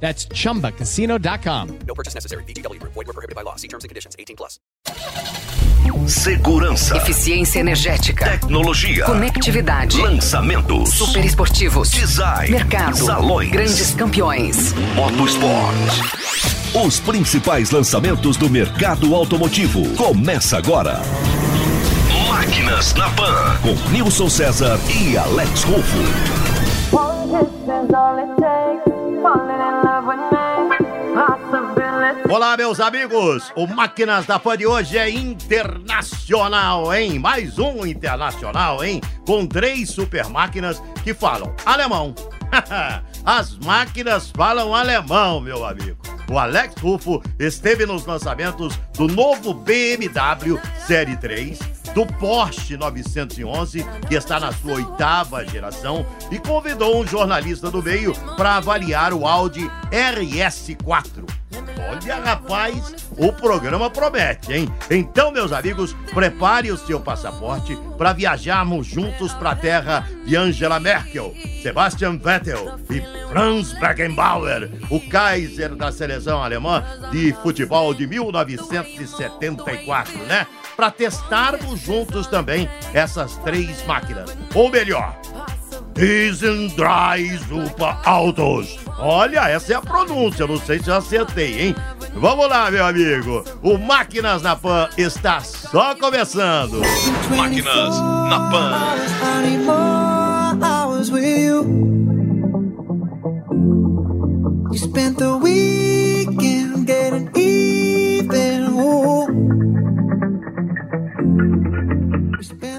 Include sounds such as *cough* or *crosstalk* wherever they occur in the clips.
That's chumbacasino.com. No purchase necessary. BGW. Void were prohibited by law. See terms and conditions. 18 plus. Segurança, Eficiência energética. tecnologia, Conectividade. lançamentos, Super esportivos. design, Mercado. salões, Grandes campeões. motosport. Os principais lançamentos do mercado automotivo. Começa agora. Máquinas na Pan, com Nilson César e Alex Rufo. One kiss is all it takes. Possibility. Olá, meus amigos! O Máquinas da Pan de hoje é internacional, hein? Mais um internacional, hein? Com três super máquinas que falam alemão. *laughs* As máquinas falam alemão, meu amigo. O Alex Rufo esteve nos lançamentos do novo BMW Série 3, do Porsche 911, que está na sua oitava geração, e convidou um jornalista do meio para avaliar o Audi RS4. Olha, rapaz, o programa promete, hein? Então, meus amigos, prepare o seu passaporte para viajarmos juntos para a terra de Angela Merkel, Sebastian Vettel e Franz Beckenbauer, o Kaiser da seleção alemã de futebol de 1974, né? Para testarmos juntos também essas três máquinas. Ou melhor, Diesen drei super Autos. Olha, essa é a pronúncia, não sei se eu acertei, hein? Vamos lá, meu amigo. O Máquinas na Pan está só começando. Máquinas na Pan. You. Spent the weekend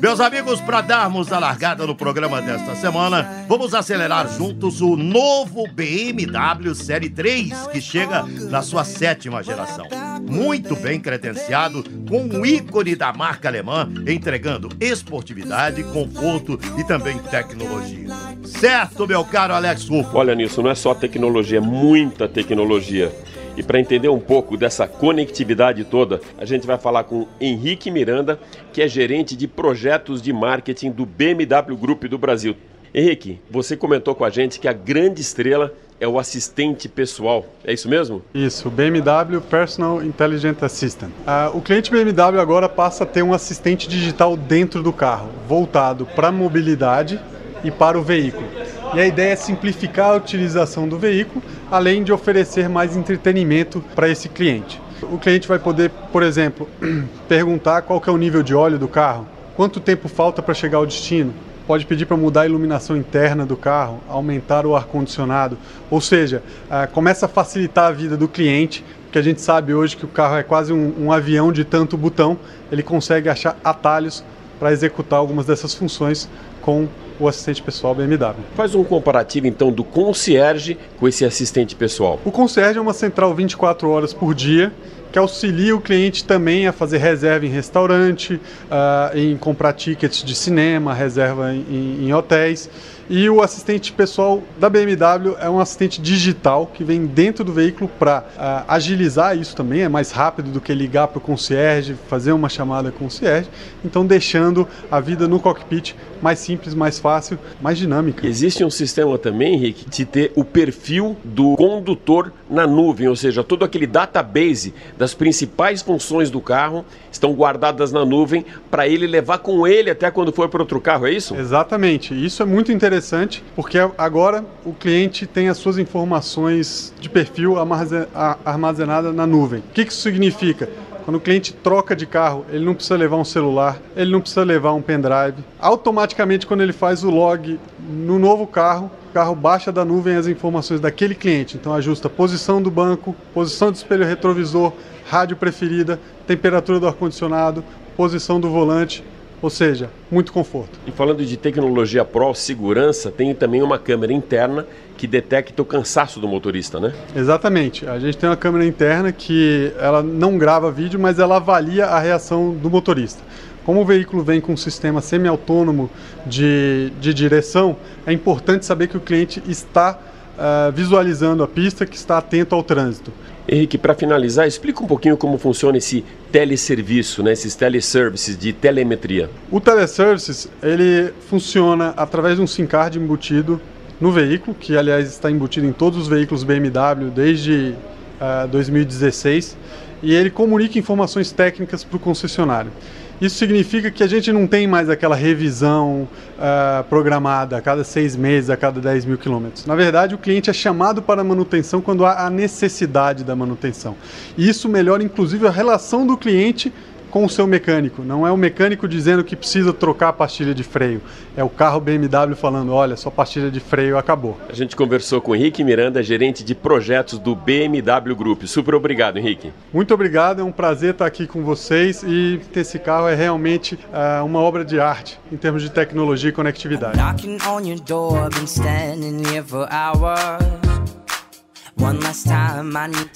Meus amigos, para darmos a largada no programa desta semana, vamos acelerar juntos o novo BMW Série 3, que chega na sua sétima geração. Muito bem credenciado, com um ícone da marca alemã, entregando esportividade, conforto e também tecnologia. Certo, meu caro Alex Rufo? Olha, Nilson, não é só tecnologia, é muita tecnologia. E para entender um pouco dessa conectividade toda, a gente vai falar com Henrique Miranda, que é gerente de projetos de marketing do BMW Group do Brasil. Henrique, você comentou com a gente que a grande estrela é o assistente pessoal. É isso mesmo? Isso, BMW Personal Intelligent Assistant. Ah, o cliente BMW agora passa a ter um assistente digital dentro do carro, voltado para a mobilidade e para o veículo. E a ideia é simplificar a utilização do veículo, além de oferecer mais entretenimento para esse cliente. O cliente vai poder, por exemplo, *clears throat* perguntar qual é o nível de óleo do carro, quanto tempo falta para chegar ao destino, pode pedir para mudar a iluminação interna do carro, aumentar o ar-condicionado, ou seja, ah, começa a facilitar a vida do cliente, porque a gente sabe hoje que o carro é quase um, um avião de tanto botão, ele consegue achar atalhos para executar algumas dessas funções com o assistente pessoal BMW. Faz um comparativo então do concierge com esse assistente pessoal. O concierge é uma central 24 horas por dia que auxilia o cliente também a fazer reserva em restaurante, ah, em comprar tickets de cinema, reserva em, em hotéis. E o assistente pessoal da BMW é um assistente digital que vem dentro do veículo para agilizar isso também, é mais rápido do que ligar para o concierge, fazer uma chamada com o concierge, então deixando a vida no cockpit mais simples, mais fácil, mais dinâmica. Existe um sistema também, Henrique, de ter o perfil do condutor na nuvem, ou seja, todo aquele database das principais funções do carro estão guardadas na nuvem para ele levar com ele até quando for para outro carro, é isso? Exatamente. Isso é muito interessante porque agora o cliente tem as suas informações de perfil armazen- a- armazenadas na nuvem. O que isso significa? Quando o cliente troca de carro, ele não precisa levar um celular, ele não precisa levar um pendrive. Automaticamente, quando ele faz o log no novo carro, o carro baixa da nuvem as informações daquele cliente. Então ajusta posição do banco, posição do espelho retrovisor, rádio preferida, temperatura do ar-condicionado, posição do volante, ou seja, muito conforto. E falando de tecnologia Pro, segurança, tem também uma câmera interna que detecta o cansaço do motorista, né? Exatamente. A gente tem uma câmera interna que ela não grava vídeo, mas ela avalia a reação do motorista. Como o veículo vem com um sistema semi-autônomo de, de direção, é importante saber que o cliente está uh, visualizando a pista, que está atento ao trânsito. Henrique, para finalizar, explica um pouquinho como funciona esse teleserviço, né, esses teleservices de telemetria. O teleservices ele funciona através de um SIM card embutido no veículo, que aliás está embutido em todos os veículos BMW desde uh, 2016, e ele comunica informações técnicas para o concessionário. Isso significa que a gente não tem mais aquela revisão uh, programada a cada seis meses, a cada 10 mil quilômetros. Na verdade, o cliente é chamado para manutenção quando há a necessidade da manutenção. E isso melhora, inclusive, a relação do cliente com o seu mecânico. Não é o mecânico dizendo que precisa trocar a pastilha de freio. É o carro BMW falando: olha, sua pastilha de freio acabou. A gente conversou com Henrique Miranda, gerente de projetos do BMW Group. Super obrigado, Henrique. Muito obrigado, é um prazer estar aqui com vocês e esse carro é realmente uh, uma obra de arte em termos de tecnologia e conectividade.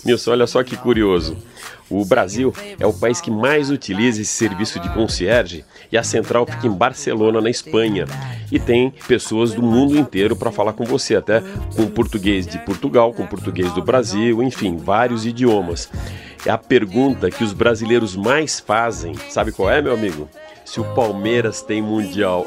Nilson, olha só que curioso. O Brasil é o país que mais utiliza esse serviço de concierge e a central fica em Barcelona, na Espanha. E tem pessoas do mundo inteiro para falar com você, até com português de Portugal, com português do Brasil, enfim, vários idiomas. É a pergunta que os brasileiros mais fazem. Sabe qual é, meu amigo? Se o Palmeiras tem mundial.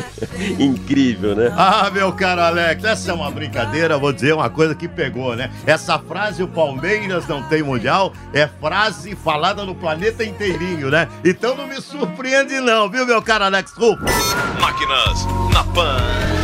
*laughs* Incrível, né? Ah, meu caro Alex, essa é uma brincadeira, vou dizer uma coisa que pegou, né? Essa frase, o Palmeiras não tem mundial, é frase falada no planeta inteirinho, né? Então não me surpreende não, viu, meu caro Alex Rufo? Máquinas na Pan.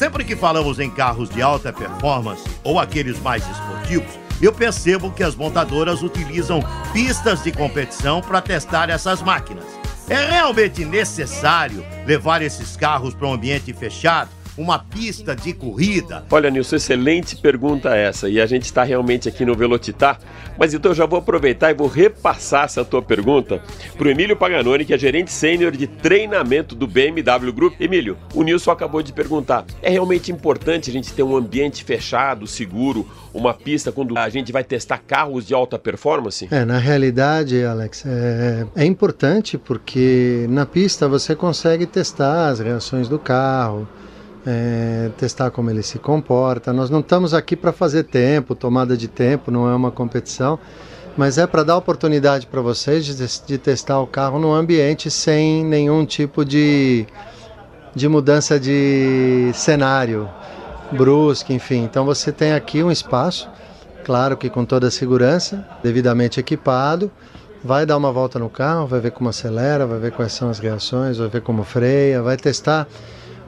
Sempre que falamos em carros de alta performance ou aqueles mais esportivos, eu percebo que as montadoras utilizam pistas de competição para testar essas máquinas. É realmente necessário levar esses carros para um ambiente fechado? Uma pista de corrida? Olha, Nilson, excelente pergunta essa. E a gente está realmente aqui no Velocitar. Mas então eu já vou aproveitar e vou repassar essa tua pergunta para o Emílio Paganoni, que é gerente sênior de treinamento do BMW Group. Emílio, o Nilson acabou de perguntar: é realmente importante a gente ter um ambiente fechado, seguro, uma pista quando a gente vai testar carros de alta performance? É, na realidade, Alex, é, é importante porque na pista você consegue testar as reações do carro é, testar como ele se comporta. Nós não estamos aqui para fazer tempo, tomada de tempo, não é uma competição, mas é para dar oportunidade para vocês de, de, testar o carro num ambiente sem nenhum tipo de, de mudança de cenário brusca, enfim. Então você tem aqui um espaço, claro que com toda a segurança, devidamente equipado. Vai dar uma volta no carro, vai ver como acelera, vai ver quais são as reações, vai ver como freia, vai testar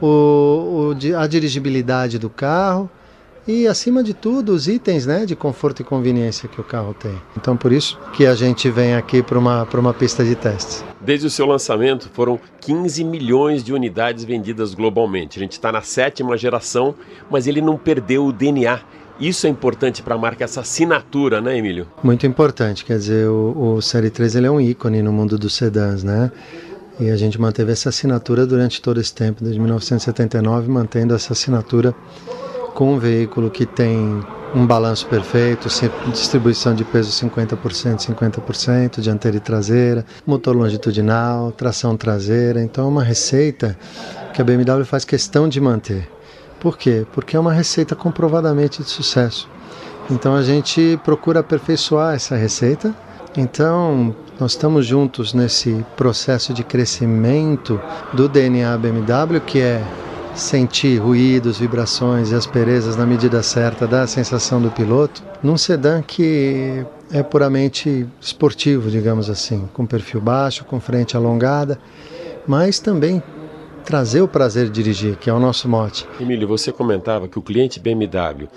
o, o, a dirigibilidade do carro e, acima de tudo, os itens né, de conforto e conveniência que o carro tem. Então, por isso que a gente vem aqui para uma, uma pista de testes. Desde o seu lançamento, foram 15 milhões de unidades vendidas globalmente. A gente está na sétima geração, mas ele não perdeu o DNA. Isso é importante para a marca, essa assinatura, né, Emílio? Muito importante. Quer dizer, o, o Série 3 ele é um ícone no mundo dos sedãs, né? E a gente manteve essa assinatura durante todo esse tempo, desde 1979, mantendo essa assinatura com um veículo que tem um balanço perfeito, distribuição de peso 50%, 50%, dianteira e traseira, motor longitudinal, tração traseira. Então é uma receita que a BMW faz questão de manter. Por quê? Porque é uma receita comprovadamente de sucesso. Então a gente procura aperfeiçoar essa receita. Então, nós estamos juntos nesse processo de crescimento do DNA BMW, que é sentir ruídos, vibrações e asperezas na medida certa da sensação do piloto, num sedã que é puramente esportivo, digamos assim, com perfil baixo, com frente alongada, mas também trazer o prazer de dirigir, que é o nosso mote. Emílio, você comentava que o cliente BMW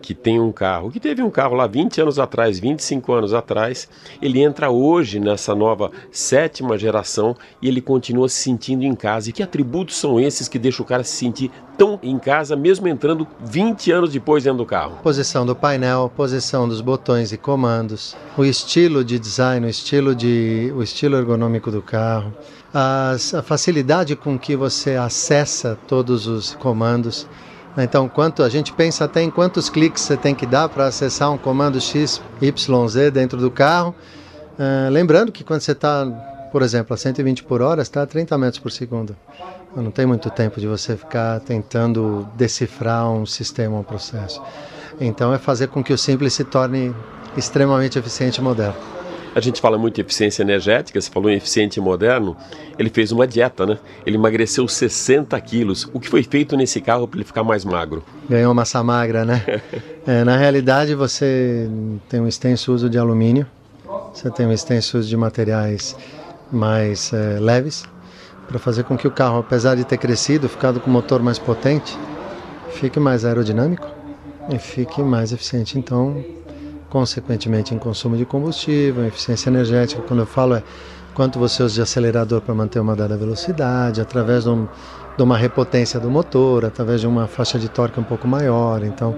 que tem um carro, que teve um carro lá 20 anos atrás, 25 anos atrás, ele entra hoje nessa nova sétima geração e ele continua se sentindo em casa. E que atributos são esses que deixam o cara se sentir tão em casa, mesmo entrando 20 anos depois dentro do carro? Posição do painel, posição dos botões e comandos, o estilo de design, o estilo, de, o estilo ergonômico do carro, a facilidade com que você acessa todos os comandos. Então, quanto a gente pensa até em quantos cliques você tem que dar para acessar um comando X, Y, Z dentro do carro. Uh, lembrando que quando você está, por exemplo, a 120 por hora, está a 30 metros por segundo. Não tem muito tempo de você ficar tentando decifrar um sistema, um processo. Então, é fazer com que o simples se torne extremamente eficiente e moderno. A gente fala muito em eficiência energética, você falou em eficiente e moderno. Ele fez uma dieta, né? Ele emagreceu 60 quilos. O que foi feito nesse carro para ele ficar mais magro? Ganhou massa magra, né? *laughs* é, na realidade, você tem um extenso uso de alumínio, você tem um extenso uso de materiais mais é, leves, para fazer com que o carro, apesar de ter crescido, ficado com motor mais potente, fique mais aerodinâmico e fique mais eficiente. Então, consequentemente em consumo de combustível, em eficiência energética. Quando eu falo é quanto você usa de acelerador para manter uma dada velocidade, através de, um, de uma repotência do motor, através de uma faixa de torque um pouco maior. Então,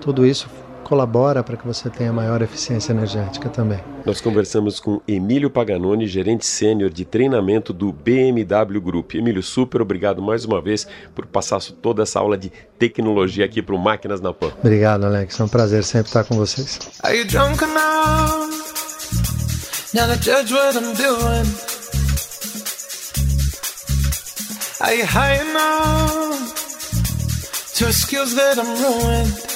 tudo isso colabora para que você tenha maior eficiência energética também. Nós conversamos com Emílio Paganoni, gerente sênior de treinamento do BMW Group. Emílio, super obrigado mais uma vez por passar toda essa aula de tecnologia aqui para o Máquinas na Pan. Obrigado, Alex. É um prazer sempre estar com vocês. Are you drunk enough? Now to judge what I'm doing. Are you high enough to skills that I'm ruined?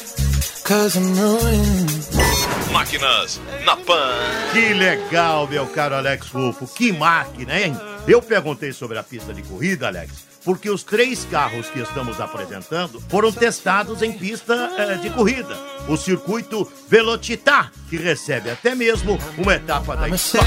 Máquinas na Pan. Que legal, meu caro Alex Rufo. Que máquina, hein? Eu perguntei sobre a pista de corrida, Alex, porque os três carros que estamos apresentando foram testados em pista eh, de corrida. O circuito Velocitar, que recebe até mesmo uma etapa da Stock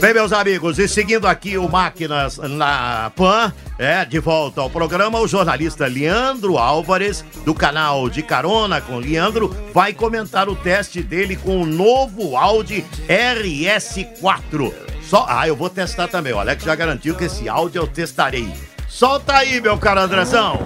Bem, meus amigos, e seguindo aqui o Máquinas na Pan, é, de volta ao programa, o jornalista Leandro Álvares, do canal de Carona com Leandro, vai comentar o teste dele com o novo Audi RS4. Só, ah, eu vou testar também, o Alex já garantiu que esse áudio eu testarei. Solta aí, meu caro Andrezão.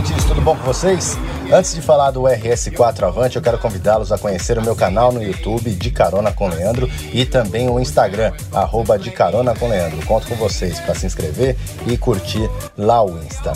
Ouvintes, tudo bom com vocês? Antes de falar do RS4 Avante, eu quero convidá-los a conhecer o meu canal no YouTube De Carona com Leandro e também o Instagram, arroba De Carona com Leandro. Conto com vocês para se inscrever e curtir lá o Insta.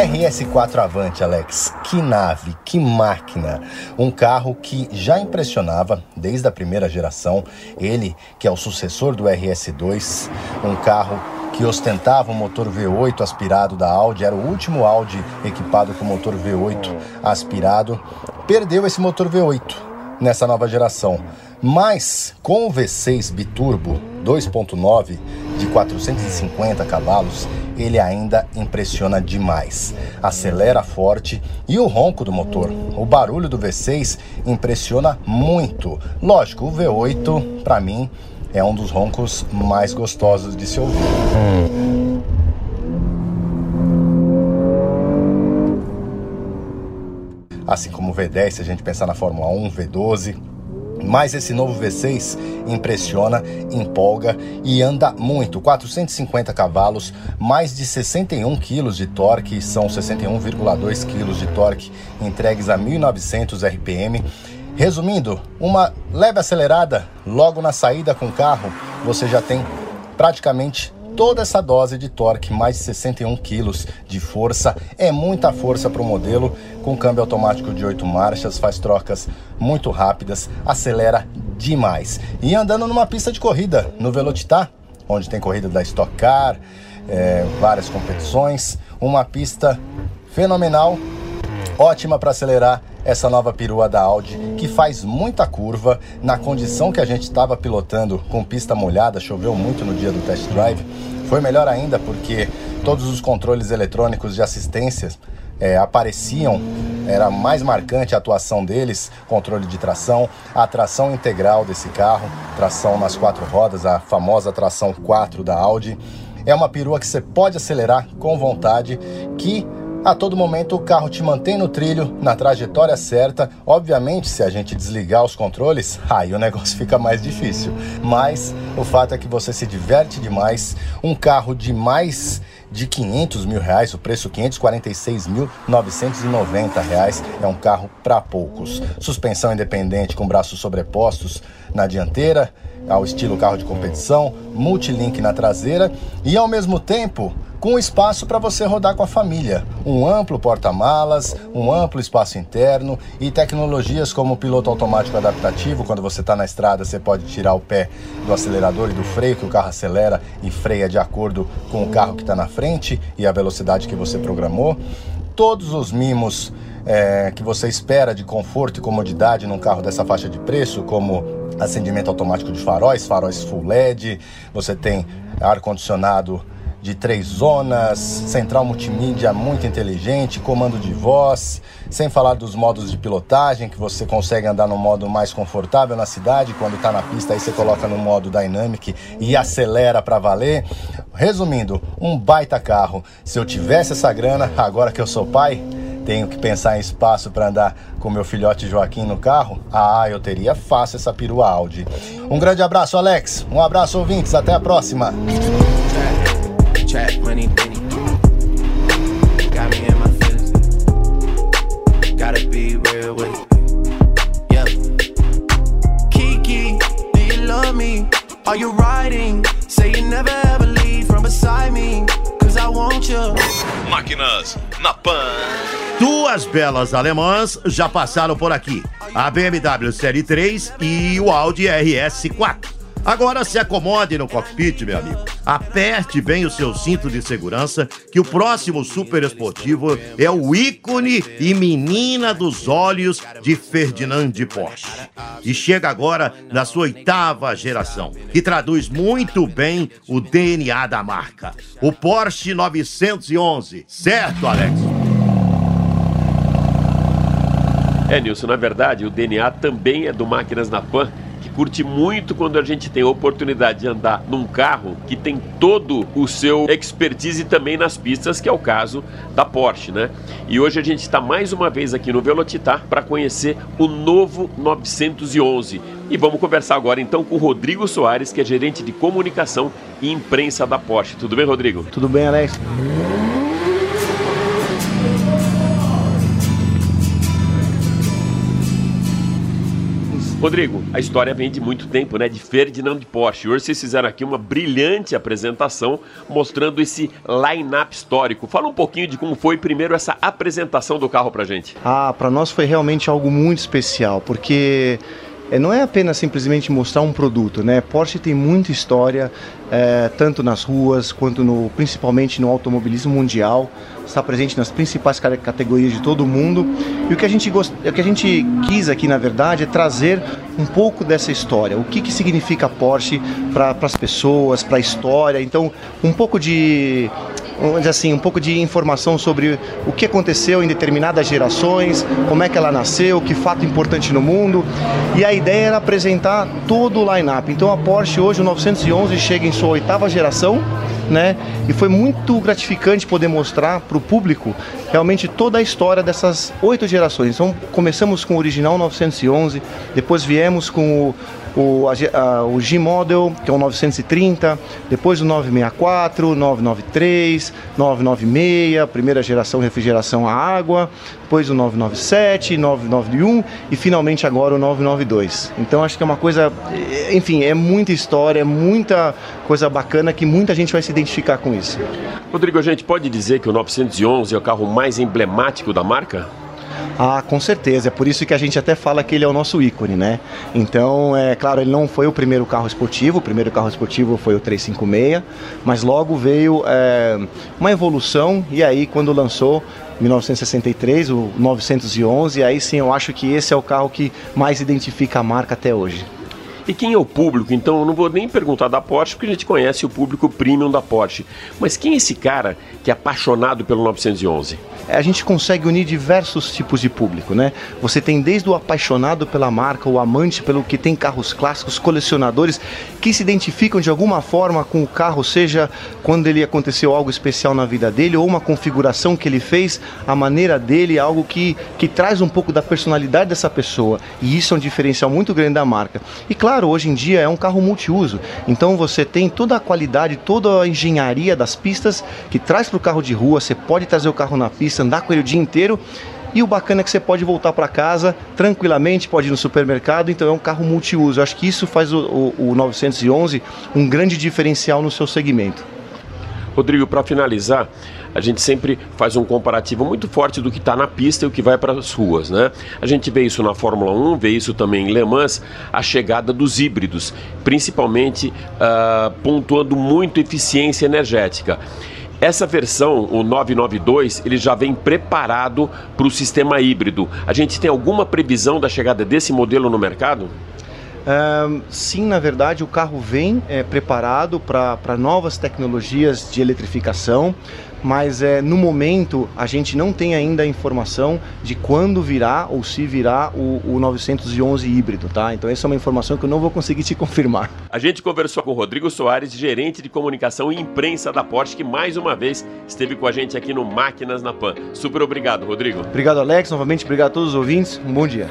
RS4 Avante, Alex, que nave, que máquina! Um carro que já impressionava desde a primeira geração, ele que é o sucessor do RS2, um carro que ostentava um motor V8 aspirado da Audi, era o último Audi equipado com motor V8 aspirado, perdeu esse motor V8 nessa nova geração. Mas com o V6 biturbo 2.9 de 450 cavalos, ele ainda impressiona demais. Acelera forte e o ronco do motor, o barulho do V6 impressiona muito. Lógico, o V8 para mim é um dos roncos mais gostosos de se ouvir. Assim como o V10, se a gente pensar na Fórmula 1, V12, mas esse novo V6 impressiona, empolga e anda muito. 450 cavalos, mais de 61 kg de torque, são 61,2 kg de torque entregues a 1900 RPM. Resumindo, uma leve acelerada logo na saída com o carro, você já tem praticamente toda essa dose de torque, mais de 61 quilos de força. É muita força para o modelo, com câmbio automático de 8 marchas, faz trocas muito rápidas, acelera demais. E andando numa pista de corrida, no Velocitar, onde tem corrida da Stock Car, é, várias competições, uma pista fenomenal, ótima para acelerar essa nova perua da Audi, que faz muita curva na condição que a gente estava pilotando com pista molhada, choveu muito no dia do test drive. Foi melhor ainda porque todos os controles eletrônicos de assistência é, apareciam, era mais marcante a atuação deles, controle de tração, a tração integral desse carro, tração nas quatro rodas, a famosa tração 4 da Audi. É uma perua que você pode acelerar com vontade, que a todo momento o carro te mantém no trilho, na trajetória certa. Obviamente, se a gente desligar os controles, *laughs* aí o negócio fica mais difícil. Mas o fato é que você se diverte demais. Um carro de mais de 500 mil reais, o preço 546.990 reais, é um carro para poucos. Suspensão independente com braços sobrepostos na dianteira, ao estilo carro de competição, multilink na traseira e ao mesmo tempo com espaço para você rodar com a família. Um amplo porta-malas, um amplo espaço interno e tecnologias como o piloto automático adaptativo. Quando você está na estrada, você pode tirar o pé do acelerador e do freio, que o carro acelera e freia de acordo com o carro que está na frente e a velocidade que você programou. Todos os mimos é, que você espera de conforto e comodidade num carro dessa faixa de preço, como acendimento automático de faróis, faróis full LED, você tem ar-condicionado de três zonas, central multimídia muito inteligente, comando de voz, sem falar dos modos de pilotagem, que você consegue andar no modo mais confortável na cidade, quando está na pista aí você coloca no modo Dynamic e acelera para valer. Resumindo, um baita carro. Se eu tivesse essa grana, agora que eu sou pai, tenho que pensar em espaço para andar com meu filhote Joaquim no carro, ah, eu teria fácil essa perua Audi. Um grande abraço, Alex. Um abraço, ouvintes. Até a próxima. Are you riding? Say you never ever leave from beside me. Cause I want you. Máquinas na Pan. Duas belas alemãs já passaram por aqui: a BMW Série 3 e o Audi RS4. Agora se acomode no cockpit, meu amigo. Aperte bem o seu cinto de segurança, que o próximo super esportivo é o ícone e menina dos olhos de Ferdinand Porsche. E chega agora na sua oitava geração, que traduz muito bem o DNA da marca. O Porsche 911. Certo, Alex? É, Nilson, na verdade, o DNA também é do Máquinas na Pan, que curte muito quando a gente tem a oportunidade de andar num carro que tem todo o seu expertise também nas pistas, que é o caso da Porsche, né? E hoje a gente está mais uma vez aqui no Velocitar para conhecer o novo 911. E vamos conversar agora então com o Rodrigo Soares, que é gerente de comunicação e imprensa da Porsche. Tudo bem, Rodrigo? Tudo bem, Alex? Rodrigo, a história vem de muito tempo, né? De Ferdinand Porsche. Hoje vocês fizeram aqui uma brilhante apresentação mostrando esse line-up histórico. Fala um pouquinho de como foi primeiro essa apresentação do carro pra gente. Ah, para nós foi realmente algo muito especial, porque é, não é apenas simplesmente mostrar um produto, né? Porsche tem muita história, é, tanto nas ruas quanto no, principalmente no automobilismo mundial. Está presente nas principais ca- categorias de todo o mundo. E o que a gente gost... o que a gente quis aqui, na verdade, é trazer um pouco dessa história. O que, que significa Porsche para as pessoas, para a história. Então, um pouco de vamos assim, um pouco de informação sobre o que aconteceu em determinadas gerações, como é que ela nasceu, que fato importante no mundo. E a ideia era apresentar todo o line-up. Então a Porsche hoje, o 911, chega em sua oitava geração, né? E foi muito gratificante poder mostrar para o público realmente toda a história dessas oito gerações. Então começamos com o original 911, depois viemos com o, o, a G- o G-Model, que é o 930, depois o 964, 993, 996, primeira geração refrigeração a água, depois o 997, 991 e finalmente agora o 992. Então acho que é uma coisa, enfim, é muita história, é muita coisa bacana que muita gente vai se identificar com isso. Rodrigo, a gente pode dizer que o 911 é o carro mais emblemático da marca? Ah, com certeza. É por isso que a gente até fala que ele é o nosso ícone, né? Então, é claro, ele não foi o primeiro carro esportivo. O primeiro carro esportivo foi o 356, mas logo veio é, uma evolução e aí quando lançou 1963, o 911, aí sim eu acho que esse é o carro que mais identifica a marca até hoje. E quem é o público? Então eu não vou nem perguntar da Porsche, porque a gente conhece o público premium da Porsche. Mas quem é esse cara que é apaixonado pelo 911? a gente consegue unir diversos tipos de público, né? Você tem desde o apaixonado pela marca, o amante pelo que tem carros clássicos, colecionadores que se identificam de alguma forma com o carro, seja quando ele aconteceu algo especial na vida dele ou uma configuração que ele fez, a maneira dele, algo que, que traz um pouco da personalidade dessa pessoa. E isso é um diferencial muito grande da marca. E claro, hoje em dia é um carro multiuso, então você tem toda a qualidade, toda a engenharia das pistas que traz para o carro de rua, você pode trazer o carro na pista, andar com ele o dia inteiro. E o bacana é que você pode voltar para casa tranquilamente, pode ir no supermercado, então é um carro multiuso. Eu acho que isso faz o, o, o 911 um grande diferencial no seu segmento. Rodrigo, para finalizar, a gente sempre faz um comparativo muito forte do que está na pista e o que vai para as ruas, né? A gente vê isso na Fórmula 1, vê isso também em Le Mans, a chegada dos híbridos, principalmente uh, pontuando muito eficiência energética. Essa versão, o 992, ele já vem preparado para o sistema híbrido. A gente tem alguma previsão da chegada desse modelo no mercado? Um, sim, na verdade, o carro vem é, preparado para novas tecnologias de eletrificação mas é, no momento a gente não tem ainda a informação de quando virá ou se virá o, o 911 híbrido, tá? Então essa é uma informação que eu não vou conseguir te *laughs* confirmar. A gente conversou com o Rodrigo Soares, gerente de comunicação e imprensa da Porsche, que mais uma vez esteve com a gente aqui no Máquinas na Pan. Super obrigado, Rodrigo. Obrigado, Alex. Novamente, obrigado a todos os ouvintes. Um bom dia.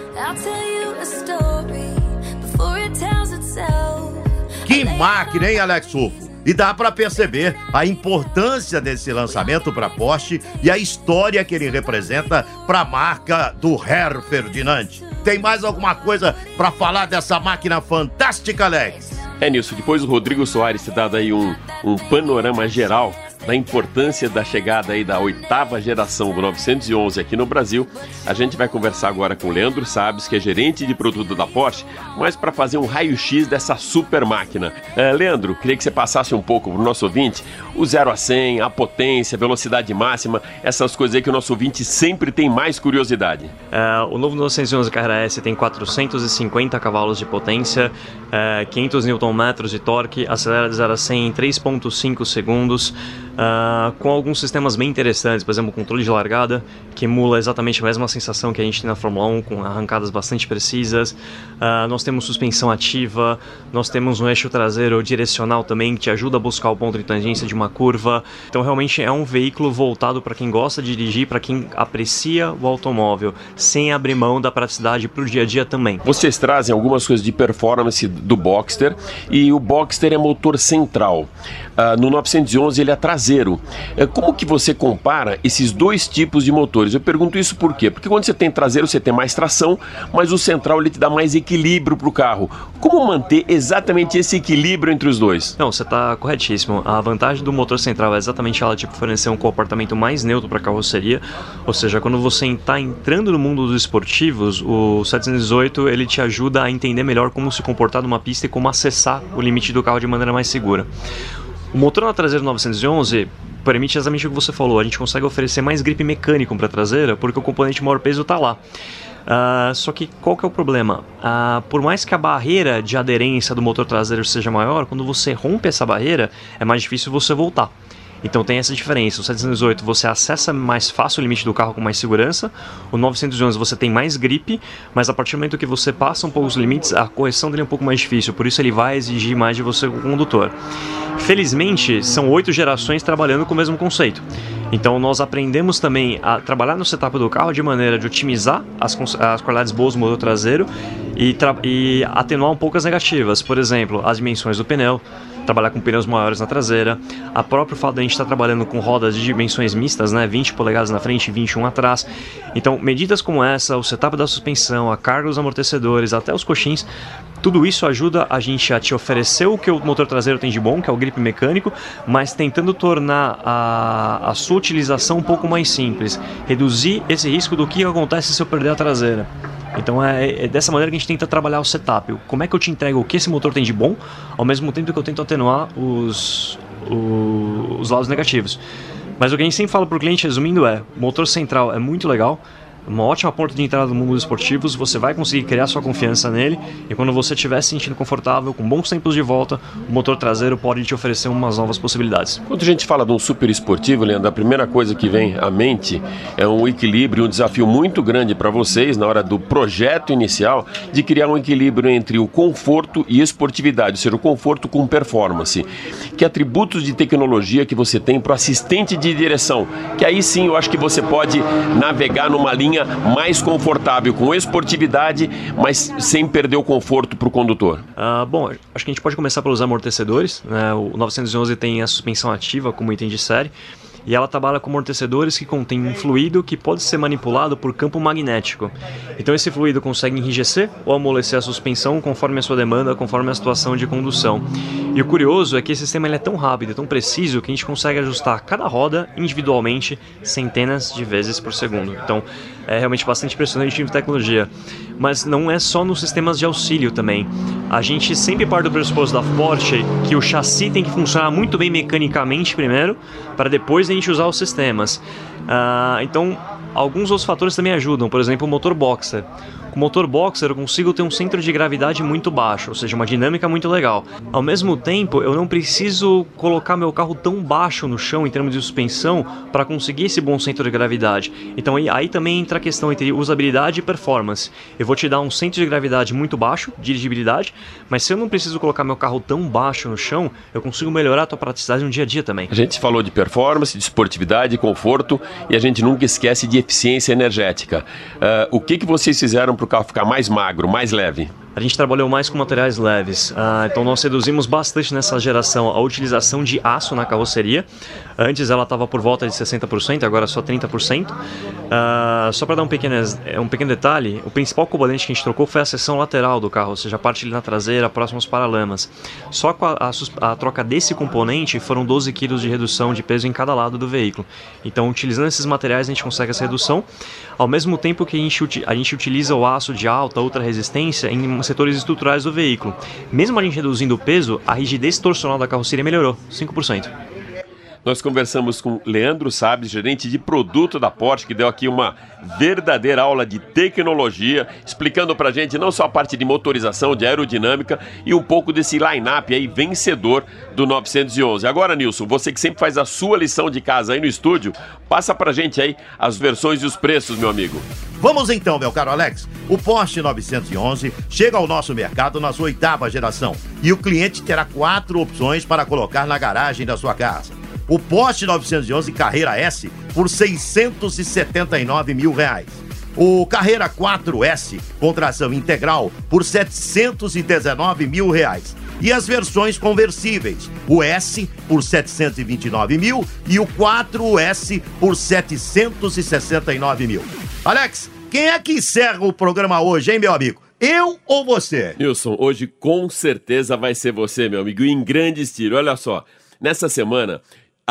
Que máquina, hein, Alex Sufo? E dá para perceber a importância desse lançamento para Porsche e a história que ele representa para a marca do Herr Ferdinand. Tem mais alguma coisa para falar dessa máquina fantástica, Alex? É, Nilson, depois o Rodrigo Soares ter dado aí um, um panorama geral da importância da chegada aí da oitava geração do 911 aqui no Brasil, a gente vai conversar agora com o Leandro Sabes, que é gerente de produto da Porsche, mas para fazer um raio-x dessa super máquina. Uh, Leandro, queria que você passasse um pouco para o nosso ouvinte o 0 a 100, a potência, velocidade máxima, essas coisas aí que o nosso ouvinte sempre tem mais curiosidade. Uh, o novo 911 Carrera S tem 450 cavalos de potência, uh, 500 Nm de torque, acelera de 0 a 100 em 3.5 segundos, Uh, com alguns sistemas bem interessantes, por exemplo, o controle de largada, que emula exatamente a mesma sensação que a gente tem na Fórmula 1, com arrancadas bastante precisas. Uh, nós temos suspensão ativa, nós temos um eixo traseiro direcional também, que te ajuda a buscar o ponto de tangência de uma curva. Então, realmente é um veículo voltado para quem gosta de dirigir, para quem aprecia o automóvel, sem abrir mão da praticidade para o dia a dia também. Vocês trazem algumas coisas de performance do Boxster, e o Boxster é motor central. Uh, no 911 ele é traseiro. Uh, como que você compara esses dois tipos de motores? Eu pergunto isso por quê? Porque quando você tem traseiro você tem mais tração, mas o central ele te dá mais equilíbrio para o carro. Como manter exatamente esse equilíbrio entre os dois? Não, você está corretíssimo. A vantagem do motor central é exatamente ela de fornecer um comportamento mais neutro para a carroceria, ou seja, quando você está entrando no mundo dos esportivos, o 718 ele te ajuda a entender melhor como se comportar numa pista e como acessar o limite do carro de maneira mais segura. O motor na traseira 911 permite exatamente o que você falou. A gente consegue oferecer mais grip mecânico para a traseira porque o componente maior peso está lá. Uh, só que qual que é o problema? Uh, por mais que a barreira de aderência do motor traseiro seja maior, quando você rompe essa barreira, é mais difícil você voltar. Então tem essa diferença. O 718 você acessa mais fácil o limite do carro com mais segurança. O 911 você tem mais grip, mas a partir do momento que você passa um pouco os limites, a correção dele é um pouco mais difícil. Por isso ele vai exigir mais de você como condutor. Felizmente, são oito gerações trabalhando com o mesmo conceito. Então nós aprendemos também a trabalhar no setup do carro de maneira de otimizar as, as qualidades boas do motor traseiro e, e atenuar um pouco as negativas. Por exemplo, as dimensões do pneu, trabalhar com pneus maiores na traseira. A próprio fato de a gente estar trabalhando com rodas de dimensões mistas, né, 20 polegadas na frente e 21 atrás. Então, medidas como essa, o setup da suspensão, a carga dos amortecedores, até os coxins, tudo isso ajuda a gente a te oferecer o que o motor traseiro tem de bom, que é o grip mecânico, mas tentando tornar a, a sua utilização um pouco mais simples, reduzir esse risco do que acontece se eu perder a traseira. Então é, é, dessa maneira que a gente tenta trabalhar o setup. Como é que eu te entrego o que esse motor tem de bom, ao mesmo tempo que eu tento atenuar os, os, os lados negativos. Mas o que a gente sempre fala para o cliente, resumindo, é: motor central é muito legal, uma ótima porta de entrada no mundo dos esportivos, você vai conseguir criar sua confiança nele e quando você estiver se sentindo confortável, com bons tempos de volta, o motor traseiro pode te oferecer umas novas possibilidades. Quando a gente fala de um super esportivo, Leandro, a primeira coisa que vem à mente é um equilíbrio, um desafio muito grande para vocês na hora do projeto inicial de criar um equilíbrio entre o conforto e esportividade, ou seja, o conforto com performance. Que atributos de tecnologia que você tem para o assistente de direção, que aí sim eu acho que você pode navegar numa linha mais confortável, com esportividade, mas sem perder o conforto para o condutor. Ah, bom, acho que a gente pode começar pelos amortecedores. Né? O 911 tem a suspensão ativa como item de série e ela trabalha com amortecedores que contêm um fluido que pode ser manipulado por campo magnético. Então esse fluido consegue enrijecer ou amolecer a suspensão conforme a sua demanda, conforme a situação de condução. E o curioso é que esse sistema ele é tão rápido, tão preciso que a gente consegue ajustar cada roda individualmente centenas de vezes por segundo. Então é realmente bastante impressionante em tecnologia. Mas não é só nos sistemas de auxílio também. A gente sempre parte do pressuposto da Porsche que o chassi tem que funcionar muito bem mecanicamente primeiro, para depois a gente usar os sistemas. Ah, então, alguns outros fatores também ajudam, por exemplo, o motor boxer. Com o motor boxer eu consigo ter um centro de gravidade muito baixo, ou seja, uma dinâmica muito legal. Ao mesmo tempo, eu não preciso colocar meu carro tão baixo no chão em termos de suspensão para conseguir esse bom centro de gravidade. Então aí, aí também entra a questão entre usabilidade e performance. Eu vou te dar um centro de gravidade muito baixo, dirigibilidade, mas se eu não preciso colocar meu carro tão baixo no chão, eu consigo melhorar a tua praticidade no dia a dia também. A gente falou de performance, de esportividade, conforto e a gente nunca esquece de eficiência energética. Uh, o que, que vocês fizeram para o carro ficar mais magro, mais leve? A gente trabalhou mais com materiais leves, ah, então nós reduzimos bastante nessa geração a utilização de aço na carroceria. Antes ela estava por volta de 60%, agora só 30%. Ah, só para dar um pequeno, um pequeno detalhe, o principal componente que a gente trocou foi a seção lateral do carro, ou seja, a parte ali na traseira, próximo aos paralamas. Só com a, a, a troca desse componente foram 12 kg de redução de peso em cada lado do veículo. Então, utilizando esses materiais, a gente consegue essa redução, ao mesmo tempo que a gente, a gente utiliza o aço de alta, ultra resistência em setores estruturais do veículo. Mesmo a gente reduzindo o peso, a rigidez torcional da carroceria melhorou 5%. Nós conversamos com Leandro Sabes, gerente de produto da Porsche, que deu aqui uma verdadeira aula de tecnologia, explicando pra gente não só a parte de motorização, de aerodinâmica e um pouco desse line-up aí vencedor do 911. Agora, Nilson, você que sempre faz a sua lição de casa aí no estúdio, passa pra gente aí as versões e os preços, meu amigo. Vamos então, meu caro Alex. O Porsche 911 chega ao nosso mercado na sua oitava geração e o cliente terá quatro opções para colocar na garagem da sua casa. O Porsche 911 Carreira S por 679 mil reais. O Carreira 4S com tração integral por 719 mil reais. E as versões conversíveis, o S por 729 mil e o 4S por 769 mil. Alex, quem é que encerra o programa hoje, hein, meu amigo? Eu ou você? Nilson, hoje com certeza vai ser você, meu amigo, em grande estilo. Olha só, nessa semana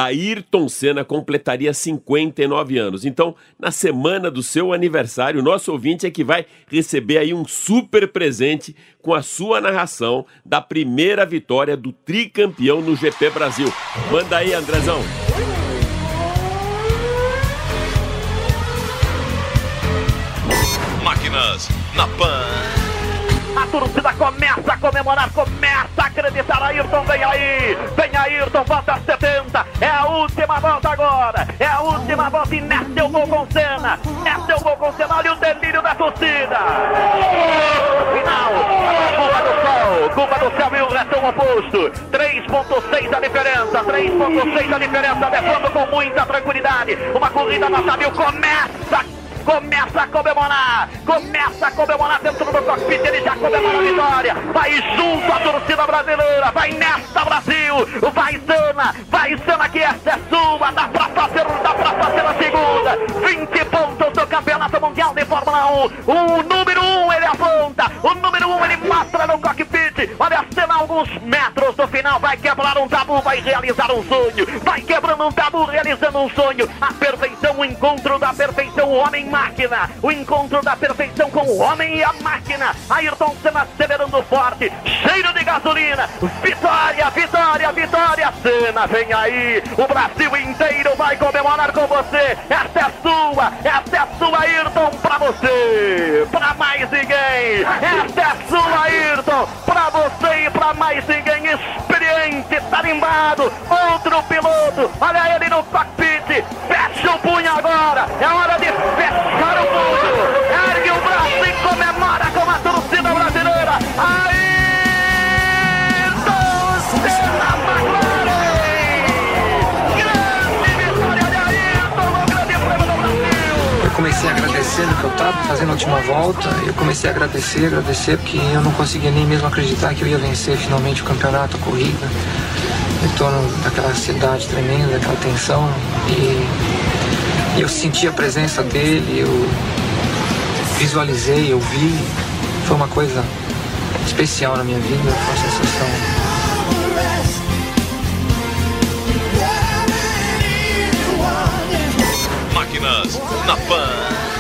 Ayrton Senna completaria 59 anos. Então, na semana do seu aniversário, nosso ouvinte é que vai receber aí um super presente com a sua narração da primeira vitória do tricampeão no GP Brasil. Manda aí, Andrezão. Máquinas na Pan. A torcida começa a comemorar, começa a acreditar. Ayrton vem aí, vem Ayrton, volta 70. É a última volta agora, é a última volta e nessa eu vou com Senna. Nessa eu vou com Senna, olha o delírio da torcida. Final, Cuba do Sol, Cuba do Céu e o resto oposto. 3.6 a diferença, 3.6 a diferença, levando com muita tranquilidade. Uma corrida nota mil começa começa a comemorar, começa a comemorar dentro do cockpit, ele já comemora a vitória, vai junto à torcida brasileira, vai nesta Brasil, vai Sana, vai Sana que essa é sua, dá pra fazer, dá pra fazer a segunda, 20 pontos do Campeonato Mundial de Fórmula 1, o número 1 um ele aponta, o número 1 um ele mostra no cockpit, olha a cena a alguns metros do final, vai quebrar um tabu, vai realizar um sonho, vai quebrando um tabu, realizando um sonho, a perfeição, o encontro da perfeição, o homem-máquina, o encontro da perfeição com o homem e a máquina, Ayrton Senna acelerando forte, cheiro de gasolina, vitória, vitória, vitória, Senna vem aí, o Brasil inteiro vai comemorar com você, essa é sua, essa é sua, Ayrton, pra você, pra mais ninguém, essa é sua, Ayrton, pra você e pra mais ninguém, experiente, tarimbado, outro piloto, olha ele no cockpit, estava fazendo a última volta. Eu comecei a agradecer, agradecer, porque eu não conseguia nem mesmo acreditar que eu ia vencer finalmente o campeonato, a corrida. Em torno daquela ansiedade tremenda, daquela tensão. E eu senti a presença dele, eu visualizei, eu vi. Foi uma coisa especial na minha vida, foi uma sensação Máquinas na Pan.